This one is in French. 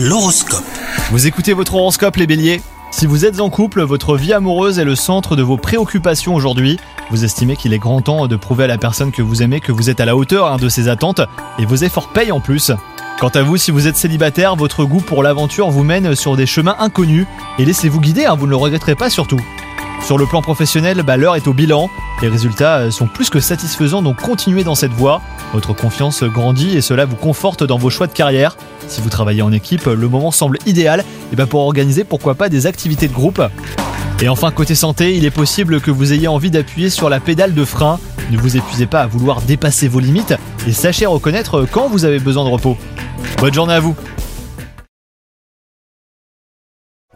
L'horoscope. Vous écoutez votre horoscope les béliers? Si vous êtes en couple, votre vie amoureuse est le centre de vos préoccupations aujourd'hui. Vous estimez qu'il est grand temps de prouver à la personne que vous aimez que vous êtes à la hauteur hein, de ses attentes et vos efforts payent en plus. Quant à vous, si vous êtes célibataire, votre goût pour l'aventure vous mène sur des chemins inconnus et laissez-vous guider, hein, vous ne le regretterez pas surtout. Sur le plan professionnel, bah, l'heure est au bilan. Les résultats euh, sont plus que satisfaisants, donc continuez dans cette voie. Votre confiance grandit et cela vous conforte dans vos choix de carrière. Si vous travaillez en équipe, le moment semble idéal et bah, pour organiser pourquoi pas des activités de groupe. Et enfin, côté santé, il est possible que vous ayez envie d'appuyer sur la pédale de frein. Ne vous épuisez pas à vouloir dépasser vos limites et sachez reconnaître quand vous avez besoin de repos. Bonne journée à vous